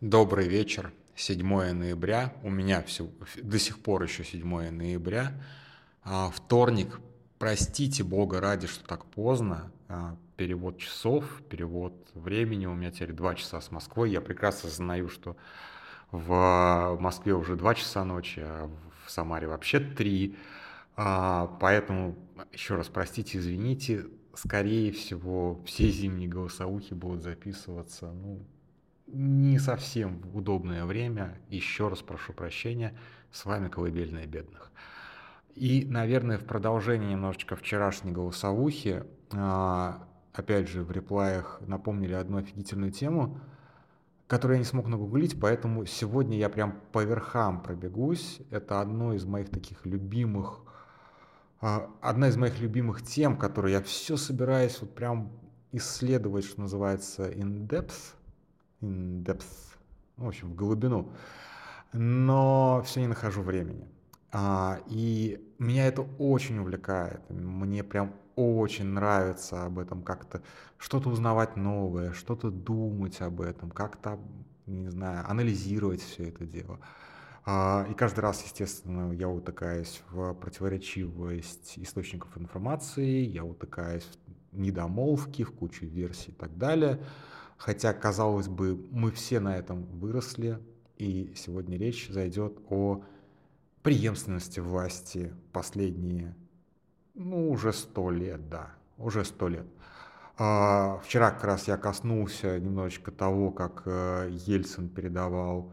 Добрый вечер. 7 ноября. У меня все, до сих пор еще 7 ноября. А, вторник. Простите Бога ради, что так поздно. А, перевод часов, перевод времени. У меня теперь 2 часа с Москвой. Я прекрасно знаю, что в Москве уже 2 часа ночи, а в Самаре вообще 3. А, поэтому еще раз простите, извините. Скорее всего, все зимние голосовухи будут записываться ну, не совсем в удобное время. Еще раз прошу прощения. С вами Колыбельная бедных. И, наверное, в продолжение немножечко вчерашней голосовухи, а, опять же, в реплаях напомнили одну офигительную тему, которую я не смог нагуглить, поэтому сегодня я прям по верхам пробегусь. Это одно из моих таких любимых, а, одна из моих любимых тем, которую я все собираюсь вот прям исследовать, что называется, in depth, in depth, в общем, в глубину, но все не нахожу времени. А, и меня это очень увлекает, мне прям очень нравится об этом как-то что-то узнавать новое, что-то думать об этом, как-то, не знаю, анализировать все это дело. А, и каждый раз, естественно, я утыкаюсь в противоречивость источников информации, я утыкаюсь в недомолвки, в кучу версий и так далее. Хотя, казалось бы, мы все на этом выросли, и сегодня речь зайдет о преемственности власти последние, ну, уже сто лет, да, уже сто лет. А, вчера как раз я коснулся немножечко того, как э, Ельцин передавал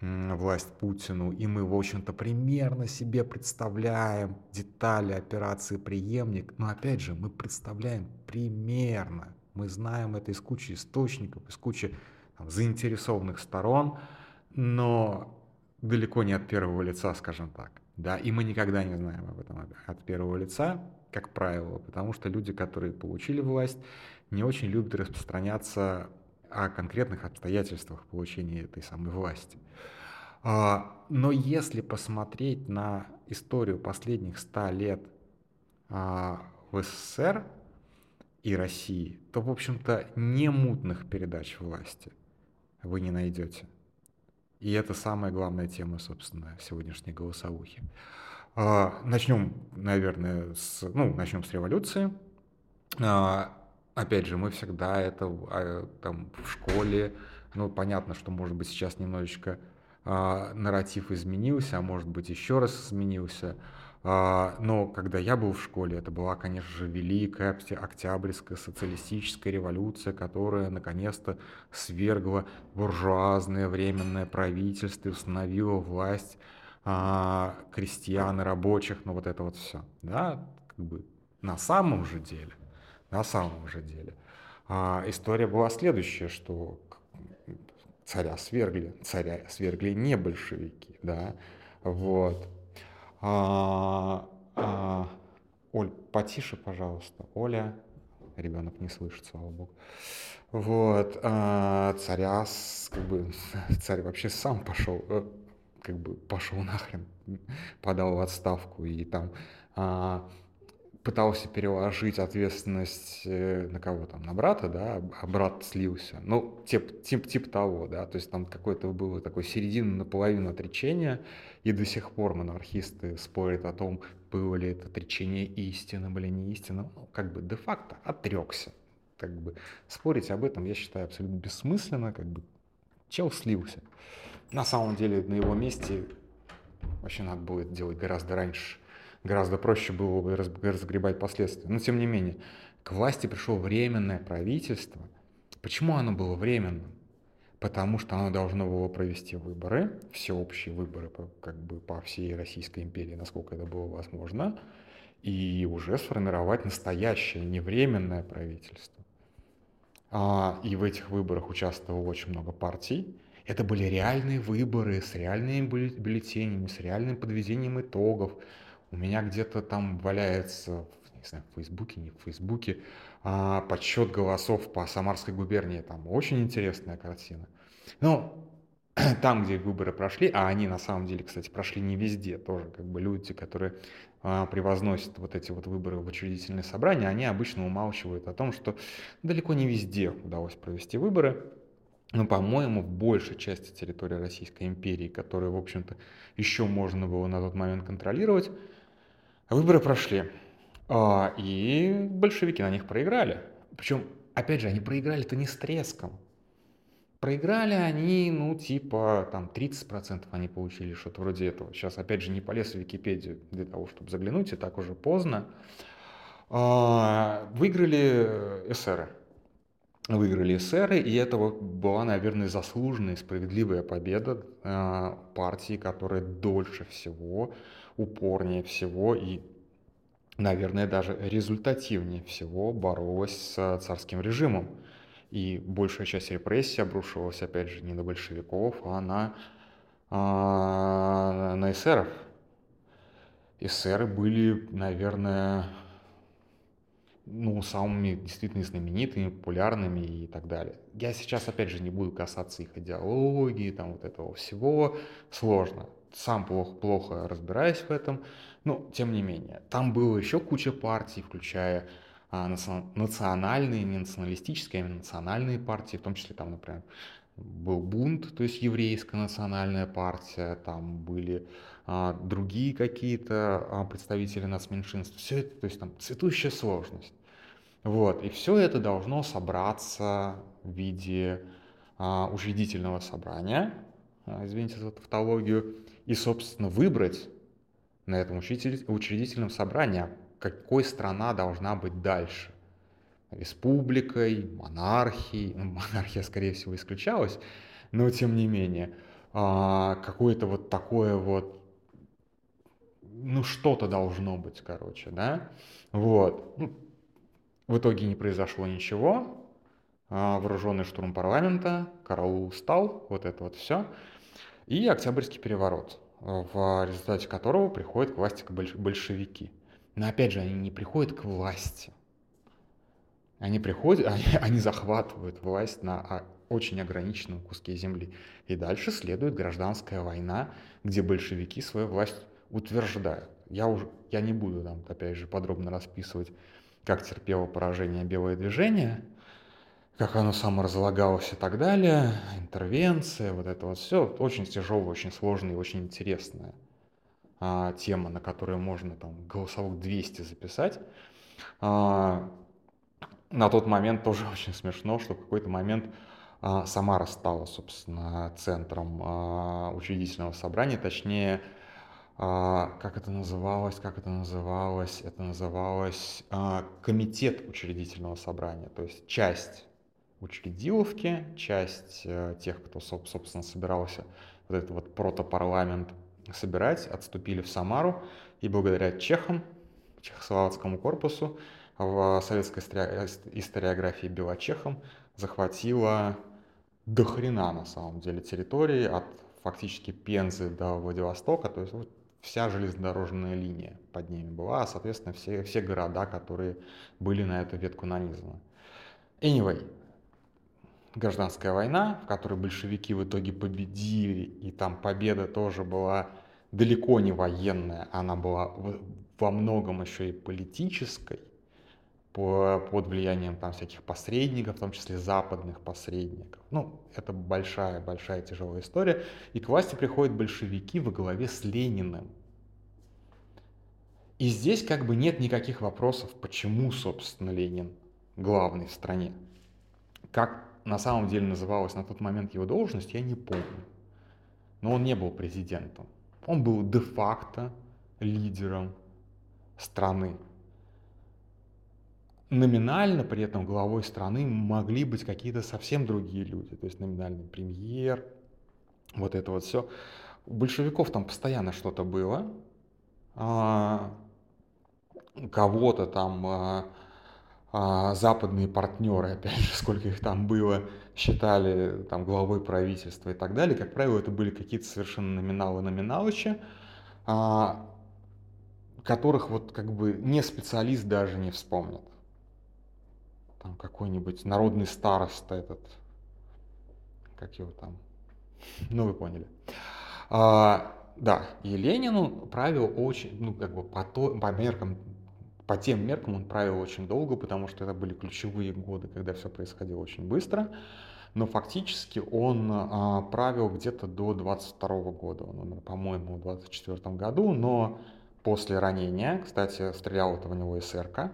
власть Путину, и мы, в общем-то, примерно себе представляем детали операции «Преемник», но, опять же, мы представляем примерно, мы знаем это из кучи источников, из кучи там, заинтересованных сторон, но далеко не от первого лица, скажем так. Да, и мы никогда не знаем об этом от первого лица, как правило, потому что люди, которые получили власть, не очень любят распространяться о конкретных обстоятельствах получения этой самой власти. А, но если посмотреть на историю последних ста лет а, в СССР, и России, то, в общем-то, не мутных передач власти вы не найдете. И это самая главная тема, собственно, сегодняшней голосовухи. А, начнем, наверное, с, ну, начнем с революции. А, опять же, мы всегда это а, там в школе, ну, понятно, что, может быть, сейчас немножечко нарратив изменился, а может быть, еще раз изменился. А, но когда я был в школе, это была, конечно же, великая октябрьская социалистическая революция, которая наконец-то свергла буржуазное временное правительство и установила власть а, крестьян и рабочих, ну вот это вот все. Да, как бы на самом же деле, на самом же деле, а, история была следующая, что царя свергли, царя свергли не большевики, да, вот, а, а, Оль, потише, пожалуйста. Оля, ребенок не слышит, слава богу. Вот, а, царя, как бы, царь вообще сам пошел, э, как бы пошел нахрен, подал в отставку и там а, пытался переложить ответственность э, на кого там, на брата, да, а брат слился. Ну, тип, тип, тип того, да, то есть там какое-то было такое середина наполовину отречения, и до сих пор монархисты спорят о том, было ли это отречение истинным или не истинным. Ну, как бы де-факто отрекся. Как бы спорить об этом, я считаю, абсолютно бессмысленно, как бы чел слился. На самом деле, на его месте вообще надо будет делать гораздо раньше гораздо проще было бы разгребать последствия. Но тем не менее, к власти пришло временное правительство. Почему оно было временным? Потому что оно должно было провести выборы, всеобщие выборы как бы по всей Российской империи, насколько это было возможно, и уже сформировать настоящее, не временное правительство. А, и в этих выборах участвовало очень много партий. Это были реальные выборы с реальными бюллетенями, с реальным подведением итогов, у меня где-то там валяется, не знаю, в Фейсбуке, не в Фейсбуке, а, подсчет голосов по Самарской губернии. Там очень интересная картина. Ну, там, где выборы прошли, а они на самом деле, кстати, прошли не везде, тоже как бы люди, которые а, превозносят вот эти вот выборы в учредительное собрание, они обычно умалчивают о том, что далеко не везде удалось провести выборы. ну, по-моему, в большей части территории Российской империи, которую, в общем-то, еще можно было на тот момент контролировать, выборы прошли. А, и большевики на них проиграли. Причем, опять же, они проиграли-то не с треском. Проиграли они, ну, типа, там, 30% они получили, что-то вроде этого. Сейчас, опять же, не полез в Википедию для того, чтобы заглянуть, и так уже поздно. А, выиграли эсеры. Выиграли эсеры, и это вот была, наверное, заслуженная, справедливая победа а, партии, которая дольше всего, упорнее всего и наверное, даже результативнее всего боролась с царским режимом. И большая часть репрессий обрушивалась, опять же, не на большевиков, а на, а, на эсеров. Эсеры были, наверное, ну, самыми действительно знаменитыми, популярными и так далее. Я сейчас, опять же, не буду касаться их идеологии, там вот этого всего. Сложно. Сам плохо, плохо разбираюсь в этом. Но, тем не менее, там было еще куча партий, включая а, национальные, не националистические, а национальные партии, в том числе там, например, был бунт, то есть еврейская национальная партия, там были а, другие какие-то а, представители нацменьшинств. Все это, то есть там цветущая сложность. Вот, и все это должно собраться в виде а, учредительного собрания, а, извините за тавтологию, и, собственно, выбрать на этом учредительном собрании, а какой страна должна быть дальше. Республикой, монархией, ну, монархия, скорее всего, исключалась, но тем не менее, а, какое-то вот такое вот, ну что-то должно быть, короче, да, вот. Ну, в итоге не произошло ничего, а, вооруженный штурм парламента, караул устал, вот это вот все, и Октябрьский переворот – в результате которого приходят к власти большевики. Но опять же, они не приходят к власти. Они приходят, они, они захватывают власть на очень ограниченном куске земли. И дальше следует гражданская война, где большевики свою власть утверждают. Я, уже, я не буду там, опять же, подробно расписывать, как терпело поражение белое движение – как оно саморазлагалось и так далее, интервенция, вот это вот все, очень тяжелая, очень сложная и очень интересная а, тема, на которую можно там голосовых 200 записать. А, на тот момент тоже очень смешно, что в какой-то момент а, Самара стала, собственно, центром а, учредительного собрания, точнее, а, как это называлось, как это называлось, это называлось а, комитет учредительного собрания, то есть часть учредиловки, часть э, тех, кто, собственно, собирался вот этот вот протопарламент собирать, отступили в Самару, и благодаря чехам, чехословацкому корпусу, в советской историографии белочехам захватила до хрена на самом деле территории от фактически Пензы до Владивостока, то есть вот вся железнодорожная линия под ними была, а соответственно все, все города, которые были на эту ветку нанизаны. Anyway, гражданская война, в которой большевики в итоге победили, и там победа тоже была далеко не военная, она была во многом еще и политической, под влиянием там всяких посредников, в том числе западных посредников. Ну, это большая-большая тяжелая история. И к власти приходят большевики во главе с Лениным. И здесь как бы нет никаких вопросов, почему, собственно, Ленин главный в стране. Как на самом деле называлась на тот момент его должность, я не помню. Но он не был президентом. Он был де-факто лидером страны. Номинально при этом главой страны могли быть какие-то совсем другие люди. То есть номинальный премьер, вот это вот все. У большевиков там постоянно что-то было. А, кого-то там а, западные партнеры, опять же, сколько их там было, считали там главой правительства и так далее. Как правило, это были какие-то совершенно номиналы номиналычи, а, которых вот как бы не специалист даже не вспомнит. Там какой-нибудь народный староста этот, как его там, ну вы поняли. А, да, и Ленину правил очень, ну как бы по, то, по меркам по тем меркам он правил очень долго, потому что это были ключевые годы, когда все происходило очень быстро. но фактически он а, правил где-то до 22 года. Он умер, по-моему, в 24 году, но после ранения, кстати, стрелял это в него СРК,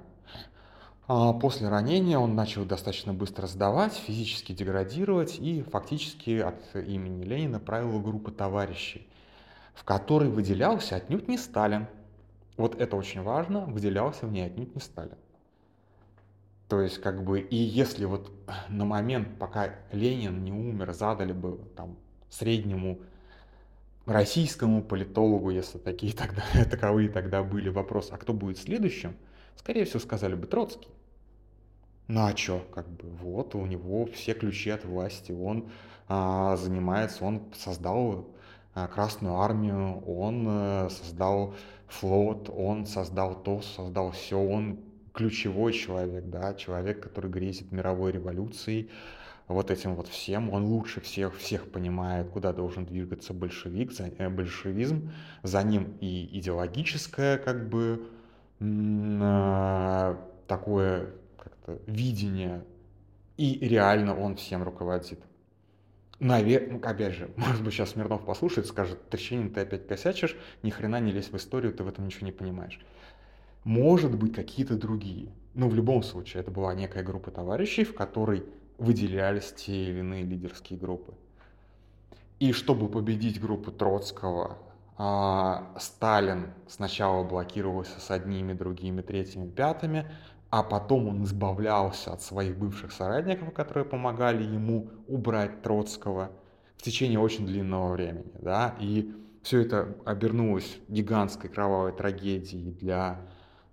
а после ранения он начал достаточно быстро сдавать, физически деградировать и фактически от имени Ленина правил группы товарищей, в которой выделялся отнюдь не Сталин. Вот это очень важно, выделялся в ней отнюдь не Сталин. То есть, как бы, и если вот на момент, пока Ленин не умер, задали бы там среднему российскому политологу, если такие тогда, таковые тогда были, вопрос, а кто будет следующим, скорее всего, сказали бы Троцкий. Ну а чё, как бы, вот у него все ключи от власти, он а, занимается, он создал Красную Армию, он а, создал флот, он создал то, создал все, он ключевой человек, да, человек, который грезит мировой революцией, вот этим вот всем, он лучше всех, всех понимает, куда должен двигаться большевик, э, большевизм, за ним и идеологическое, как бы, э, такое как-то видение, и реально он всем руководит. Наверное, ну, опять же, может быть, сейчас Смирнов послушает, скажет, Трещинин, ты опять косячишь, ни хрена не лезь в историю, ты в этом ничего не понимаешь. Может быть, какие-то другие. Но в любом случае, это была некая группа товарищей, в которой выделялись те или иные лидерские группы. И чтобы победить группу Троцкого, а, Сталин сначала блокировался с одними, другими, третьими, пятыми, а потом он избавлялся от своих бывших соратников, которые помогали ему убрать Троцкого в течение очень длинного времени. Да? И все это обернулось гигантской кровавой трагедией для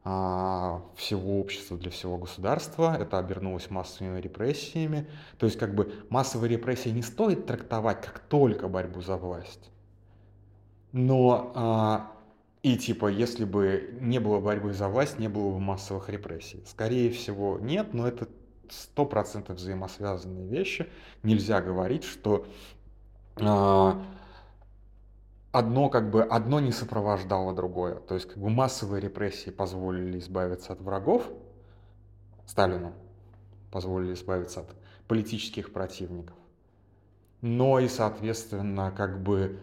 а, всего общества, для всего государства. Это обернулось массовыми репрессиями. То есть как бы массовые репрессии не стоит трактовать как только борьбу за власть. Но а, и типа, если бы не было борьбы за власть, не было бы массовых репрессий. Скорее всего, нет, но это сто процентов взаимосвязанные вещи. Нельзя говорить, что а, одно как бы одно не сопровождало другое. То есть как бы массовые репрессии позволили избавиться от врагов Сталину, позволили избавиться от политических противников. Но и, соответственно, как бы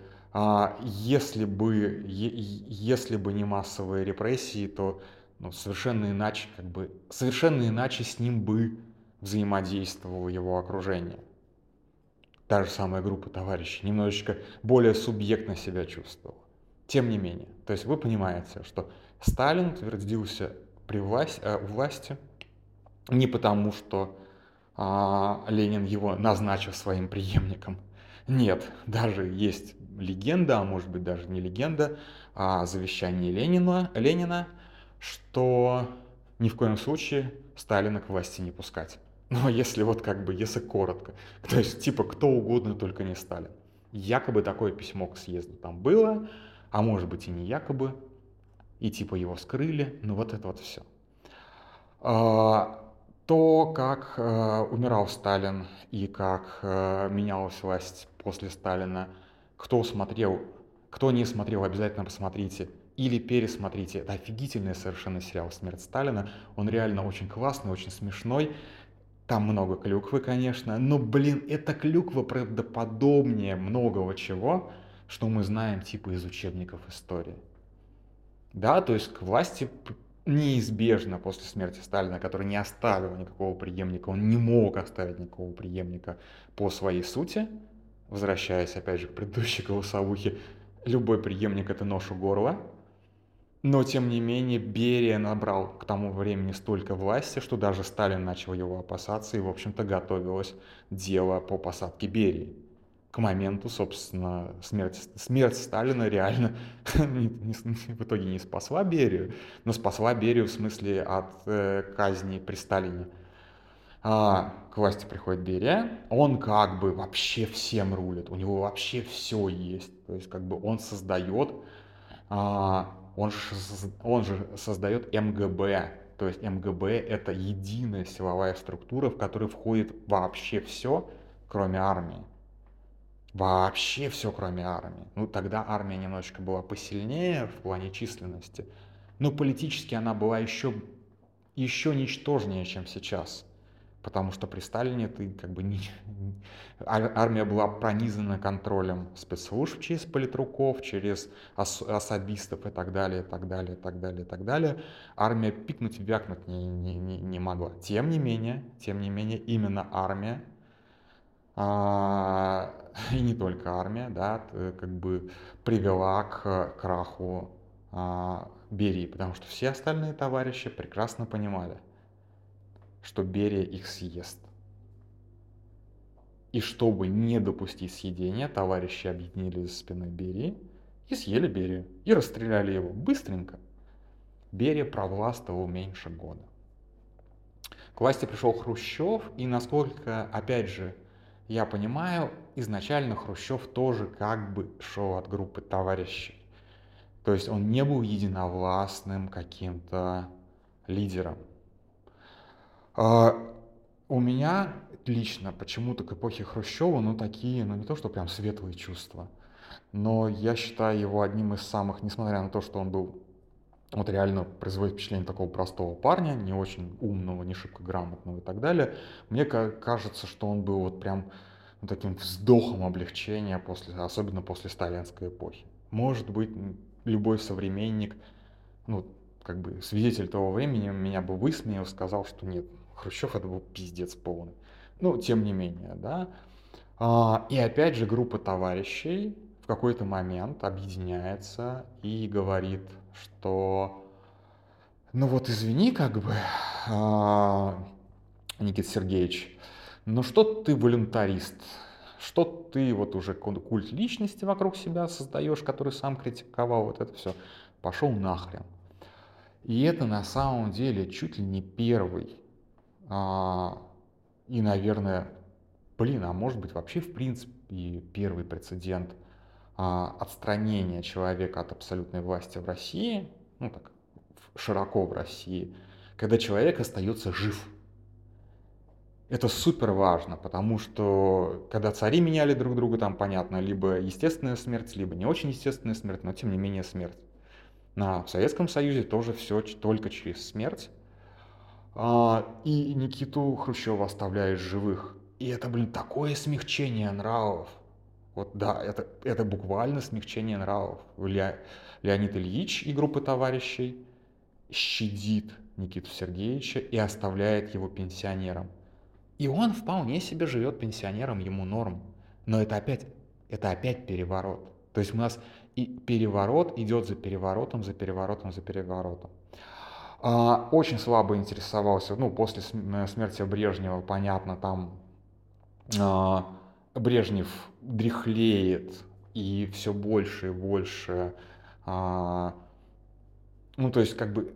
если бы, если бы не массовые репрессии, то ну, совершенно иначе, как бы, совершенно иначе с ним бы взаимодействовало его окружение та же самая группа товарищей немножечко более субъектно себя чувствовала. Тем не менее, то есть вы понимаете, что Сталин утвердился при власти, э, власти не потому, что а, Ленин его назначил своим преемником. Нет, даже есть легенда, а может быть даже не легенда, о завещании Ленина, Ленина, что ни в коем случае Сталина к власти не пускать. Но если вот как бы, если коротко, то есть типа кто угодно, только не Сталин. Якобы такое письмо к съезду там было, а может быть и не якобы, и типа его скрыли, ну вот это вот все. А, то, как э, умирал Сталин и как э, менялась власть после Сталина, кто смотрел, кто не смотрел, обязательно посмотрите или пересмотрите. Это офигительный совершенно сериал «Смерть Сталина». Он реально очень классный, очень смешной. Там много клюквы, конечно, но, блин, эта клюква правдоподобнее многого чего, что мы знаем типа из учебников истории. Да, то есть к власти неизбежно после смерти Сталина, который не оставил никакого преемника, он не мог оставить никакого преемника по своей сути, возвращаясь опять же к предыдущей голосовухе, любой преемник это нож у горла, но, тем не менее, Берия набрал к тому времени столько власти, что даже Сталин начал его опасаться, и, в общем-то, готовилось дело по посадке Берии. К моменту, собственно, смерти, смерть Сталина реально в итоге не спасла Берию, но спасла Берию в смысле от э, казни при Сталине. А, к власти приходит Берия, он как бы вообще всем рулит, у него вообще все есть. То есть как бы он создает а, он же, он же создает МГБ. То есть МГБ это единая силовая структура, в которой входит вообще все, кроме армии. Вообще все, кроме армии. Ну, тогда армия немножечко была посильнее в плане численности, но политически она была еще, еще ничтожнее, чем сейчас. Потому что при Сталине ты как бы не... армия была пронизана контролем спецслужб через политруков, через ос... особистов и так далее, и так далее, и так далее, и так далее. Армия пикнуть, вякнуть не, не, не, не могла. Тем не менее, тем не менее, именно армия а, и не только армия, да, как бы привела к краху а, Берии, потому что все остальные товарищи прекрасно понимали, что Берия их съест. И чтобы не допустить съедения, товарищи объединились за спиной Берии и съели Берию. И расстреляли его быстренько. Берия провластвовал меньше года. К власти пришел Хрущев, и насколько, опять же, я понимаю, изначально Хрущев тоже как бы шел от группы товарищей. То есть он не был единовластным каким-то лидером. А у меня лично почему-то к эпохе Хрущева, ну такие, ну не то, что прям светлые чувства, но я считаю его одним из самых, несмотря на то, что он был вот реально производит впечатление такого простого парня, не очень умного, не шибко грамотного и так далее. Мне кажется, что он был вот прям ну, таким вздохом облегчения, после, особенно после сталинской эпохи. Может быть, любой современник, ну, как бы свидетель того времени меня бы высмеял, сказал, что нет, Хрущев это был пиздец полный. Ну, тем не менее, да. А, и опять же группа товарищей в какой-то момент объединяется и говорит, что ну вот извини, как бы, а, Никита Сергеевич, ну что ты волюнтарист, что ты вот уже культ личности вокруг себя создаешь, который сам критиковал, вот это все, пошел нахрен. И это на самом деле чуть ли не первый и, наверное, блин, а может быть вообще в принципе первый прецедент а, отстранения человека от абсолютной власти в России, ну так широко в России, когда человек остается жив. Это супер важно, потому что когда цари меняли друг друга, там понятно, либо естественная смерть, либо не очень естественная смерть, но тем не менее смерть. На Советском Союзе тоже все только через смерть. А, и Никиту Хрущева оставляет живых. И это, блин, такое смягчение нравов. Вот да, это, это буквально смягчение нравов. Ле, Леонид Ильич и группа товарищей щадит Никиту Сергеевича и оставляет его пенсионером. И он вполне себе живет пенсионером, ему норм. Но это опять, это опять переворот. То есть у нас и переворот идет за переворотом, за переворотом, за переворотом. А, очень слабо интересовался, ну, после э, смерти Брежнева, понятно, там а, Брежнев дряхлеет и все больше и больше, а, ну, то есть, как бы,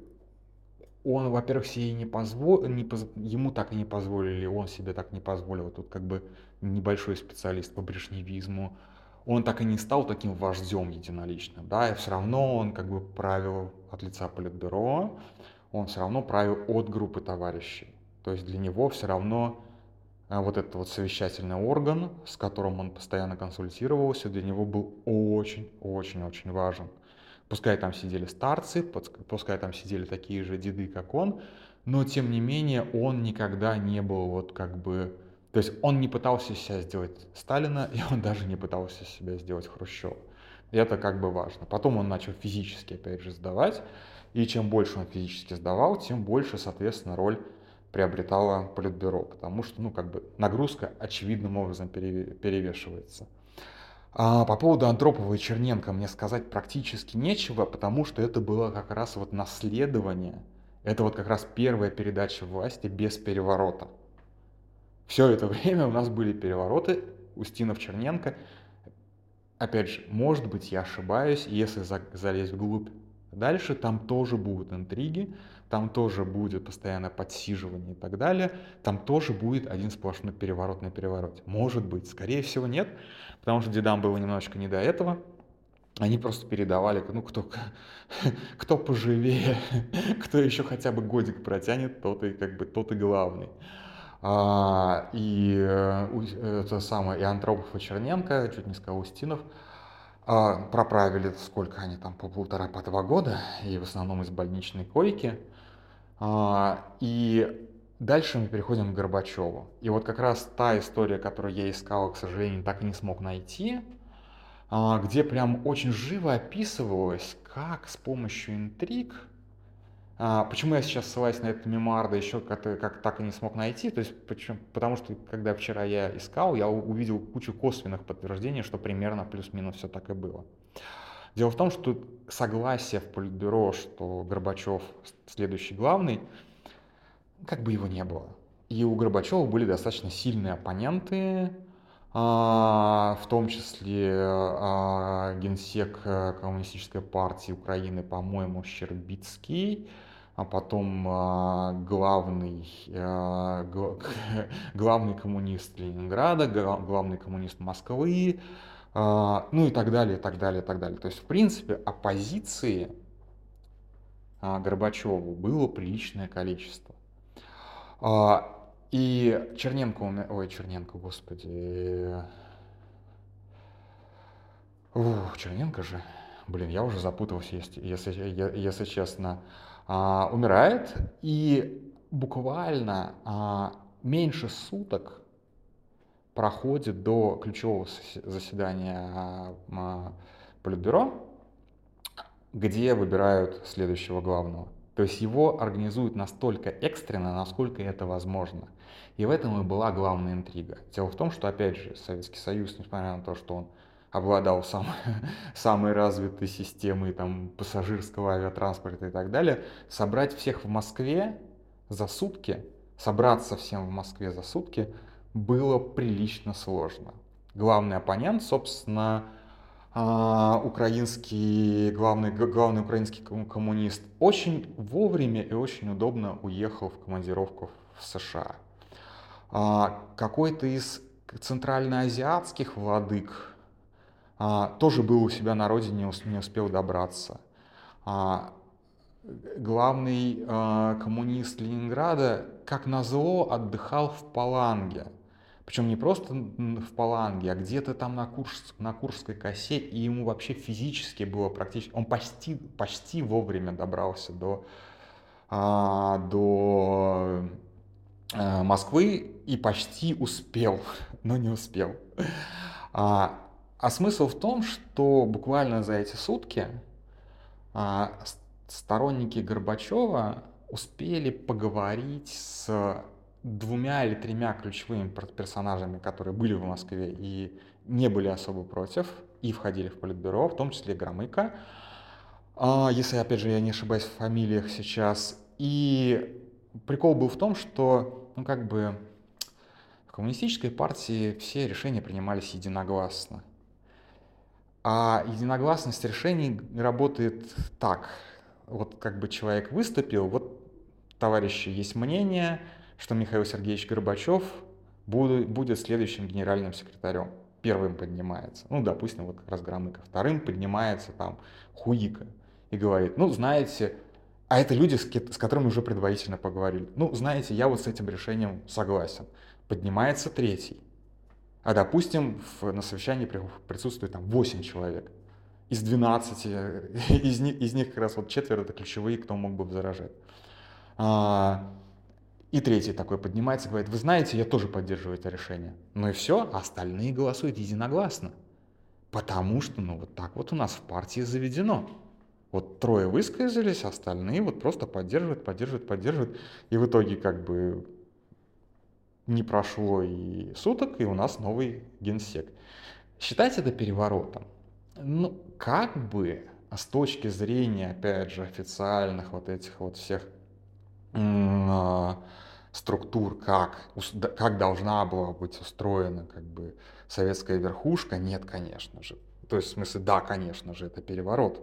он, во-первых, себе не позволил, не поз... ему так и не позволили, он себе так не позволил. Тут как бы небольшой специалист по брежневизму. Он так и не стал таким вождем единоличным, да, и все равно он как бы правил от лица политбюро, он все равно правил от группы товарищей. То есть для него все равно а, вот этот вот совещательный орган, с которым он постоянно консультировался, для него был очень-очень-очень важен. Пускай там сидели старцы, пускай там сидели такие же деды, как он, но тем не менее он никогда не был вот как бы... То есть он не пытался себя сделать Сталина, и он даже не пытался себя сделать Хрущева. И это как бы важно. Потом он начал физически, опять же, сдавать, и чем больше он физически сдавал, тем больше, соответственно, роль приобретала Политбюро, потому что, ну, как бы нагрузка очевидным образом перевешивается. А по поводу Андропова и Черненко мне сказать практически нечего, потому что это было как раз вот наследование, это вот как раз первая передача власти без переворота. Все это время у нас были перевороты, Устинов, Черненко. Опять же, может быть, я ошибаюсь, если залезть вглубь дальше, там тоже будут интриги, там тоже будет постоянное подсиживание и так далее, там тоже будет один сплошной переворот на перевороте. Может быть, скорее всего нет, потому что дедам было немножечко не до этого, они просто передавали, ну, кто, кто поживее, кто еще хотя бы годик протянет, тот и как бы тот и главный. А, и э, это самое, и Антропов, и Черненко, чуть не сказал Устинов, а, проправили сколько они там, по полтора, по два года, и в основном из больничной койки. А, и Дальше мы переходим к Горбачеву. И вот как раз та история, которую я искал, к сожалению, так и не смог найти, а, где прям очень живо описывалось, как с помощью интриг, а, почему я сейчас ссылаюсь на этот мемуар, да еще как, как так и не смог найти, то есть почему, потому что когда вчера я искал, я увидел кучу косвенных подтверждений, что примерно плюс-минус все так и было. Дело в том, что согласие в Политбюро, что Горбачев следующий главный, как бы его не было. И у Горбачева были достаточно сильные оппоненты, а, в том числе а, генсек э, Коммунистической партии Украины, по-моему, Щербицкий, а потом а, главный, главный коммунист Ленинграда, главный коммунист Москвы, ну и так далее, и так далее, и так далее. То есть, в принципе, оппозиции Горбачеву было приличное количество. И Черненко, ой, Черненко, господи. Ух, Черненко же, блин, я уже запутался, если, если, если честно, а, умирает, и буквально а, меньше суток проходит до ключевого заседания а, Политбюро, где выбирают следующего главного. То есть его организуют настолько экстренно, насколько это возможно. И в этом и была главная интрига. Дело в том, что, опять же, Советский Союз, несмотря на то, что он обладал сам, самой развитой системой там, пассажирского авиатранспорта и так далее, собрать всех в Москве за сутки, собраться всем в Москве за сутки было прилично сложно. Главный оппонент, собственно, а, украинский, главный, главный украинский коммунист, очень вовремя и очень удобно уехал в командировку в США. А, какой-то из центральноазиатских владык а, тоже был у себя на родине, не успел добраться. Главный коммунист Ленинграда, как назло, отдыхал в Паланге – причем не просто в Паланге, а где-то там на, Курс, на Курской косе, и ему вообще физически было практически... Он почти, почти вовремя добрался до, а, до а, Москвы и почти успел, но не успел. А, а смысл в том, что буквально за эти сутки а, сторонники Горбачева успели поговорить с двумя или тремя ключевыми персонажами, которые были в Москве и не были особо против, и входили в политбюро, в том числе Громыко, а, если, опять же, я не ошибаюсь в фамилиях сейчас. И прикол был в том, что, ну, как бы, в коммунистической партии все решения принимались единогласно. А единогласность решений работает так. Вот как бы человек выступил, вот, товарищи, есть мнение, что Михаил Сергеевич Горбачев будет следующим генеральным секретарем. Первым поднимается, ну, допустим, вот как раз Громыко. Вторым поднимается там Хуика и говорит, ну, знаете, а это люди, с которыми уже предварительно поговорили. Ну, знаете, я вот с этим решением согласен. Поднимается третий. А, допустим, в, на совещании присутствует там 8 человек. Из 12, из них, из них как раз вот четверо это ключевые, кто мог бы возражать. А, и третий такой поднимается и говорит, вы знаете, я тоже поддерживаю это решение. Ну и все, остальные голосуют единогласно. Потому что, ну вот так вот у нас в партии заведено. Вот трое высказались, остальные вот просто поддерживают, поддерживают, поддерживают. И в итоге как бы не прошло и суток, и у нас новый генсек. Считать это переворотом. Ну, как бы с точки зрения, опять же, официальных вот этих вот всех а, структур, как, как должна была быть устроена как бы советская верхушка, нет, конечно же. То есть, в смысле, да, конечно же, это переворот.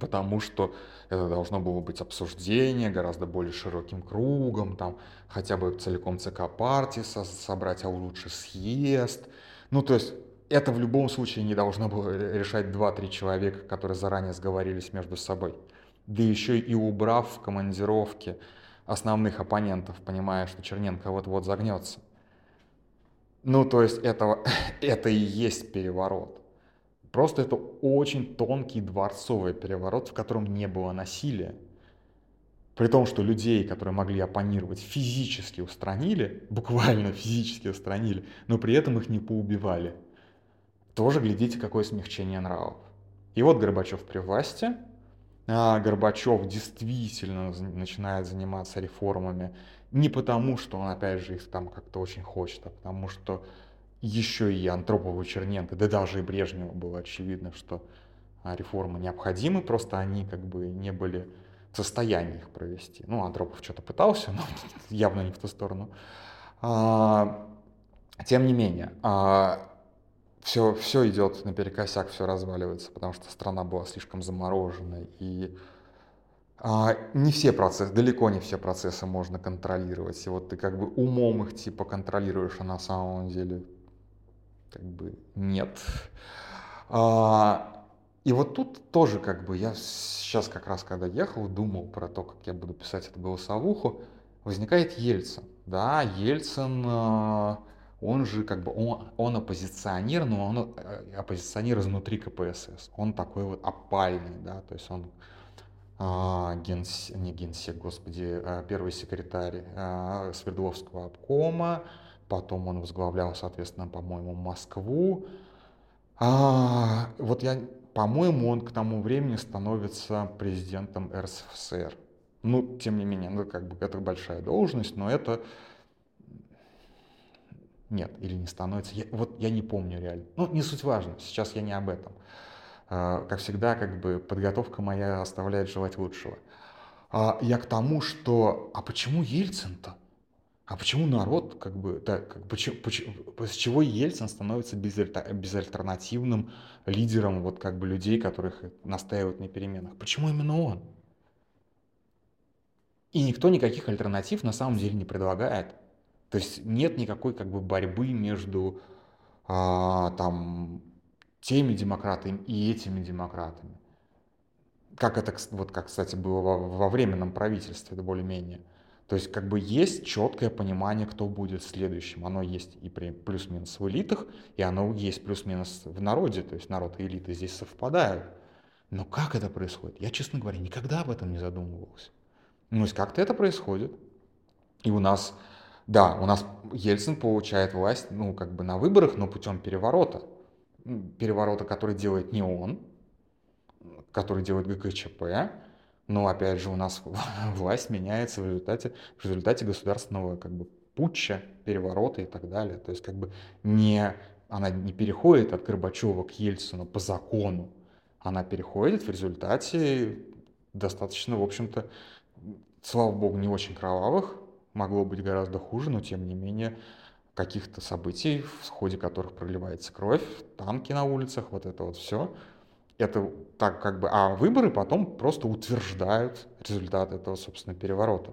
Потому что это должно было быть обсуждение гораздо более широким кругом, там хотя бы целиком ЦК партии со собрать, а лучше съезд. Ну, то есть это в любом случае не должно было решать 2-3 человека, которые заранее сговорились между собой. Да еще и убрав в командировке основных оппонентов, понимая, что Черненко вот-вот загнется. Ну, то есть это, это и есть переворот. Просто это очень тонкий дворцовый переворот, в котором не было насилия. При том, что людей, которые могли оппонировать, физически устранили, буквально физически устранили, но при этом их не поубивали. Тоже глядите, какое смягчение нравов. И вот Горбачев при власти, а Горбачев действительно начинает заниматься реформами не потому, что он, опять же, их там как-то очень хочет, а потому что еще и Антропов и Черненко, да даже и Брежневу было очевидно, что а, реформы необходимы, просто они как бы не были в состоянии их провести. Ну, Андропов что-то пытался, но явно не в ту сторону. А, тем не менее, а, все, все идет наперекосяк, все разваливается, потому что страна была слишком заморожена, и а, не все процессы, далеко не все процессы можно контролировать. И вот ты как бы умом их типа контролируешь, а на самом деле как бы нет. А, и вот тут тоже как бы я сейчас как раз когда ехал, думал про то, как я буду писать эту голосовуху, возникает Ельцин. Да, Ельцин, э, он же как бы, он, он оппозиционер, но он э, оппозиционер изнутри КПСС. Он такой вот опальный, да, то есть он а, генс, не генсек, господи, а первый секретарь а, Свердловского обкома, потом он возглавлял, соответственно, по-моему, Москву. А, вот я по-моему, он к тому времени становится президентом РСФСР. Ну, тем не менее, ну, как бы это большая должность, но это... Нет, или не становится. Я, вот я не помню реально. Ну, не суть важно, сейчас я не об этом. А, как всегда, как бы подготовка моя оставляет желать лучшего. А, я к тому, что... А почему Ельцин-то? А почему народ, как бы, да, как, почему, почему, с чего Ельцин становится безальтернативным лидером вот как бы людей, которых настаивают на переменах? Почему именно он? И никто никаких альтернатив на самом деле не предлагает. То есть нет никакой как бы борьбы между а, там теми демократами и этими демократами. Как это, вот как, кстати, было во, во временном правительстве, более-менее. То есть как бы есть четкое понимание, кто будет следующим. Оно есть и при плюс-минус в элитах, и оно есть плюс-минус в народе. То есть народ и элиты здесь совпадают. Но как это происходит? Я, честно говоря, никогда об этом не задумывался. Ну, то есть как-то это происходит. И у нас, да, у нас Ельцин получает власть, ну, как бы на выборах, но путем переворота. Переворота, который делает не он, который делает ГКЧП, но опять же у нас власть меняется в результате, в результате государственного как бы путча, переворота и так далее. То есть как бы не, она не переходит от Горбачева к Ельцину по закону, она переходит в результате достаточно, в общем-то, слава богу, не очень кровавых, могло быть гораздо хуже, но тем не менее каких-то событий, в ходе которых проливается кровь, танки на улицах, вот это вот все – это так как бы, а выборы потом просто утверждают результат этого, собственно, переворота.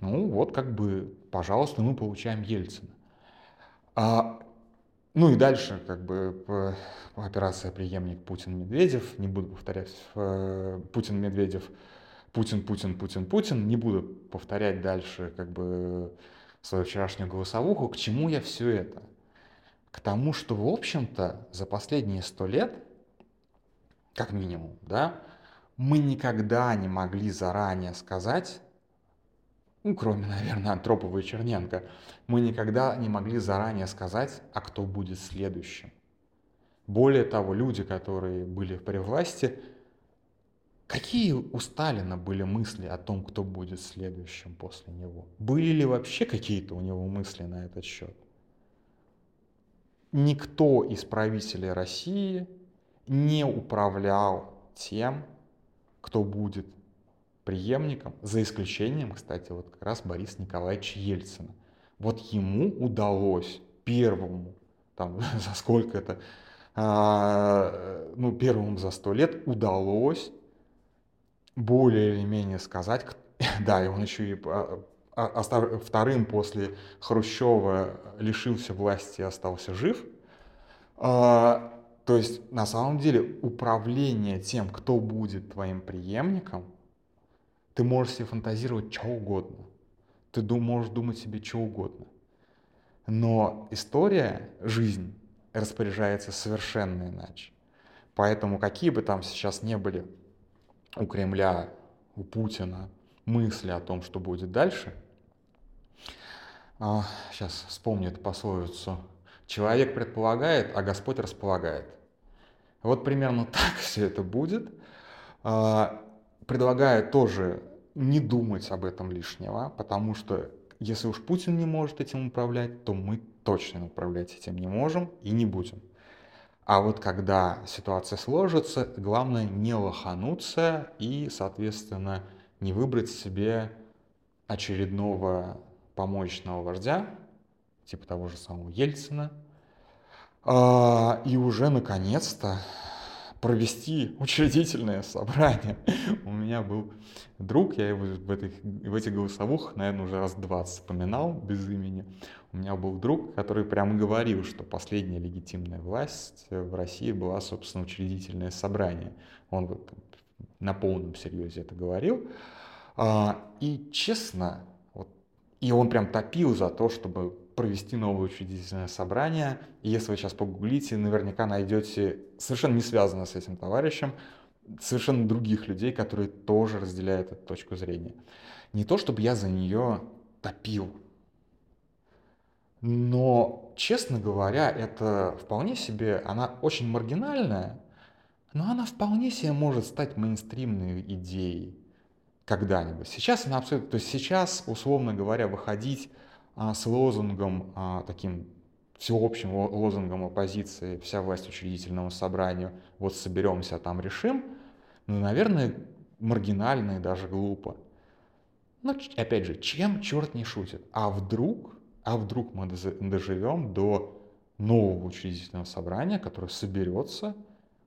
Ну вот как бы, пожалуйста, мы получаем Ельцина. А, ну и дальше как бы операция преемник Путин-Медведев, не буду повторять, э, Путин-Медведев, Путин, Путин, Путин, Путин, не буду повторять дальше как бы свою вчерашнюю голосовуху. К чему я все это? К тому, что, в общем-то, за последние сто лет как минимум, да, мы никогда не могли заранее сказать, ну, кроме, наверное, Антропова и Черненко, мы никогда не могли заранее сказать, а кто будет следующим. Более того, люди, которые были при власти, какие у Сталина были мысли о том, кто будет следующим после него? Были ли вообще какие-то у него мысли на этот счет? Никто из правителей России не управлял тем, кто будет преемником, за исключением, кстати, вот как раз Бориса Николаевича Ельцина. Вот ему удалось первому, там, за сколько это, а, ну, первому за сто лет удалось более или менее сказать, да, и он еще и а, а, вторым после Хрущева лишился власти и остался жив, а, то есть на самом деле управление тем, кто будет твоим преемником, ты можешь себе фантазировать что угодно. Ты можешь думать себе что угодно. Но история, жизнь распоряжается совершенно иначе. Поэтому какие бы там сейчас не были у Кремля, у Путина, мысли о том, что будет дальше. А, сейчас вспомню эту пословицу. Человек предполагает, а Господь располагает. Вот примерно так все это будет. А, предлагаю тоже не думать об этом лишнего, потому что если уж Путин не может этим управлять, то мы точно управлять этим не можем и не будем. А вот когда ситуация сложится, главное не лохануться и, соответственно, не выбрать себе очередного помощного вождя, типа того же самого Ельцина, а, и уже наконец-то провести учредительное собрание. У меня был друг, я его в этих, в этих голосовых, наверное, уже раз 20 вспоминал без имени. У меня был друг, который прямо говорил, что последняя легитимная власть в России была, собственно, учредительное собрание. Он вот на полном серьезе это говорил. А, и честно, вот, и он прям топил за то, чтобы провести новое учредительное собрание. И если вы сейчас погуглите, наверняка найдете совершенно не связанное с этим товарищем, совершенно других людей, которые тоже разделяют эту точку зрения. Не то, чтобы я за нее топил, но, честно говоря, это вполне себе, она очень маргинальная, но она вполне себе может стать мейнстримной идеей когда-нибудь. Сейчас она абсолютно, то есть сейчас, условно говоря, выходить с лозунгом а, таким всеобщим лозунгом оппозиции «Вся власть учредительному собранию, вот соберемся, а там решим», ну, наверное, маргинально и даже глупо. Но, опять же, чем черт не шутит? А вдруг, а вдруг мы доживем до нового учредительного собрания, которое соберется,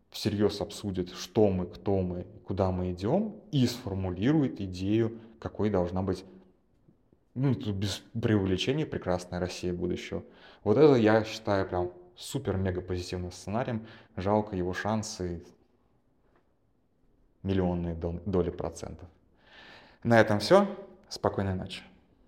всерьез обсудит, что мы, кто мы, куда мы идем, и сформулирует идею, какой должна быть ну, без преувеличения прекрасная Россия будущего. Вот это я считаю прям супер-мега позитивным сценарием. Жалко его шансы миллионные доли процентов. На этом все. Спокойной ночи.